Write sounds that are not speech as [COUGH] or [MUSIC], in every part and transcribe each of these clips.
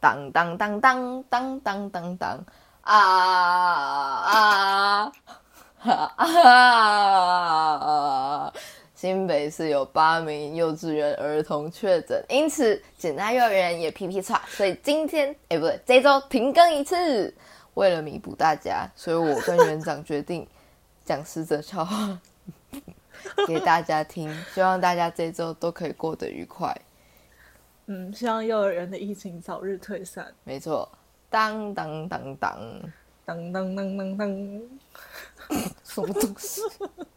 当当当当当当当当啊啊啊！新北市有八名幼稚园儿童确诊，因此简大幼儿园也皮皮叉，所以今天哎不对，这周停更一次。为了弥补大家，所以我跟园长决定讲死者笑话给大家听，希望大家这周都可以过得愉快。嗯，希望幼儿园的疫情早日退散。没错，当当当当当当当当当，[LAUGHS] 什么东西？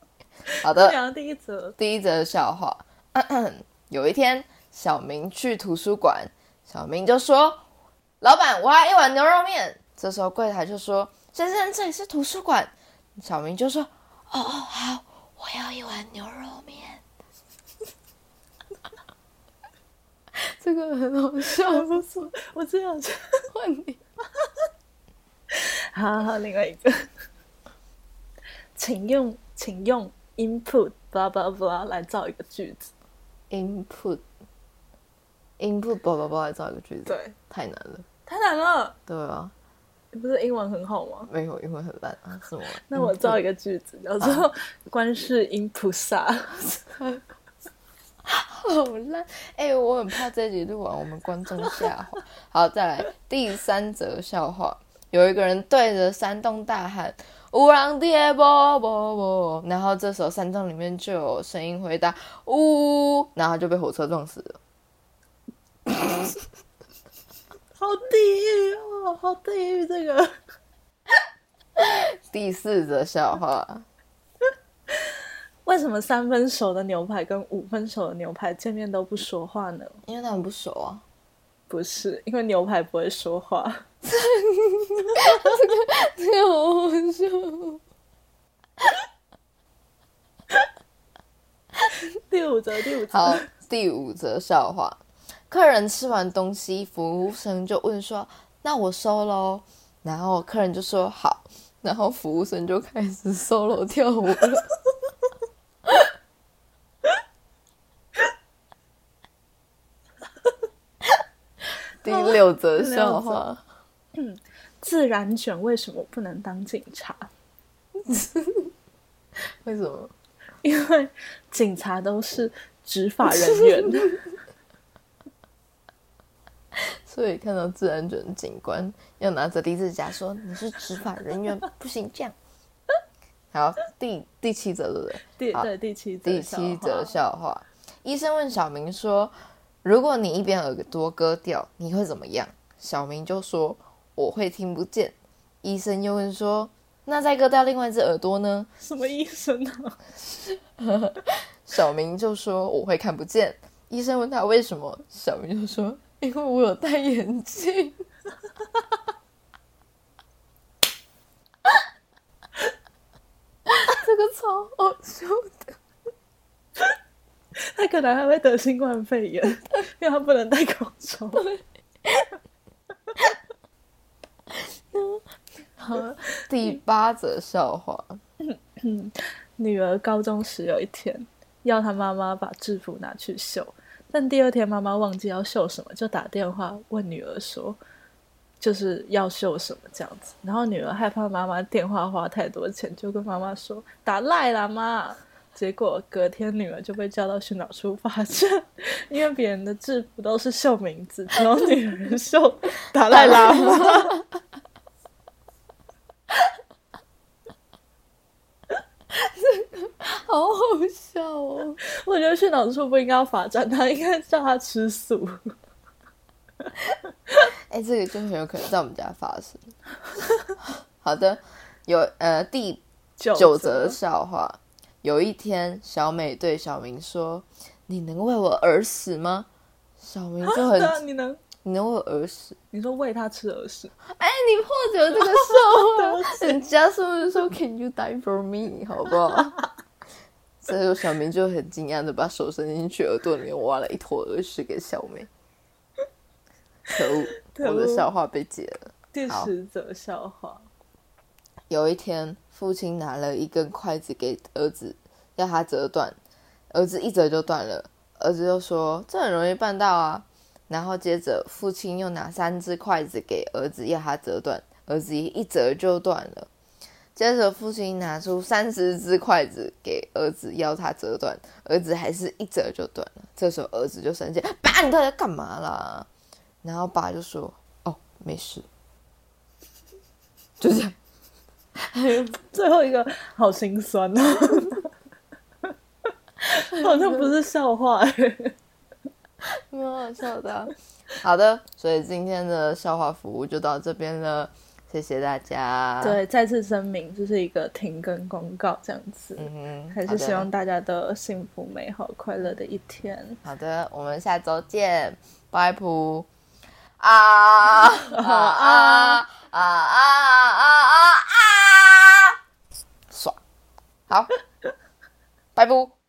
[LAUGHS] 好的，讲第一则，第一则笑话。[CLEARS THROAT] 有一天，小明去图书馆，小明就说：“老板，我要一碗牛肉面。”这时候柜台就说：“先生，这里是图书馆。”小明就说：“哦哦，好，我要一碗牛肉面。”这个很好笑，不错，我这样问你。[LAUGHS] 好好，另外一个，请用请用 input blah blah blah 来造一个句子。input input blah blah blah 来造一个句子，对，太难了，太难了。对啊，你不是英文很好吗？没有，英文很烂啊，是吗？[LAUGHS] 那我造一个句子，叫做“ [LAUGHS] 观世音菩萨”。好烂！哎，我很怕这集录完我们观众吓坏。好，再来第三则笑话。有一个人对着山洞大喊：“乌浪爹啵啵啵！”然后这时候山洞里面就有声音回答：“呜！”然后就被火车撞死了。好地狱哦！好地狱这个。[LAUGHS] 第四则笑话。为什么三分熟的牛排跟五分熟的牛排见面都不说话呢？因为他们不熟啊。不是，因为牛排不会说话。这个这个好好笑。第五则，第五则。好，第五则笑话。客人吃完东西，服务生就问说：“那我收喽？”然后客人就说：“好。”然后服务生就开始 solo 跳舞了。第六则笑话，嗯自然卷为什么不能当警察？[LAUGHS] 为什么？因为警察都是执法人员，[LAUGHS] 所以看到自然卷警官要拿着离子夹说：“你是执法人员，不行这样。[LAUGHS] ”好，第第七则对不对？第对第七第七则笑话，医生问小明说。如果你一边耳朵割掉，你会怎么样？小明就说：“我会听不见。”医生又问说：“那再割掉另外一只耳朵呢？”什么医生啊？[LAUGHS] 小明就说：“我会看不见。”医生问他为什么，小明就说：“因为我有戴眼镜。[LAUGHS] ”这个超好笑的。他可能还会得新冠肺炎，因为他不能戴口罩。[LAUGHS] 好，[LAUGHS] 第八则笑话。女儿高中时有一天，要她妈妈把制服拿去绣，但第二天妈妈忘记要绣什么，就打电话问女儿说，就是要绣什么这样子。然后女儿害怕妈妈电话花太多钱，就跟妈妈说打赖啦妈。结果隔天女儿就被叫到训导处罚站，因为别人的制服都是绣名字，只有女儿绣 [LAUGHS] 达赖喇嘛，[LAUGHS] 好好笑哦！我觉得训导处不应该要罚站他，应该叫他吃素。[LAUGHS] 哎，这个就很有可能在我们家发生。好的，有呃第九则笑话。有一天，小美对小明说：“你能为我而死吗？”小明就很：[LAUGHS] “你能，你能为我而死？你说喂他吃而死？哎，你破解了这个笑话，[LAUGHS] 人家是不是说 ‘Can you die for me’？好不好？”所 [LAUGHS] 以小明就很惊讶的把手伸进去耳朵里面挖了一坨耳屎给小美。可恶，我的笑话被解了。第十则笑话。有一天，父亲拿了一根筷子给儿子，要他折断。儿子一折就断了。儿子就说：“这很容易办到啊。”然后接着父亲又拿三只筷子给儿子要他折断，儿子一折就断了。接着父亲拿出三十只筷子给儿子要他折断，儿子还是一折就断了。这时候儿子就生气：“爸，你到底在干嘛啦？”然后爸就说：“哦，没事。”就这样。[LAUGHS] 最后一个好心酸哦，[LAUGHS] 好像不是笑话哎，蛮好笑的。好的，所以今天的笑话服务就到这边了，谢谢大家。对，再次声明，这是一个停更公告，这样子，嗯哼，还是希望大家都有幸福、美好、快乐的一天。好的，我们下周见，拜普啊啊啊啊啊啊啊！爽，好，拜拜。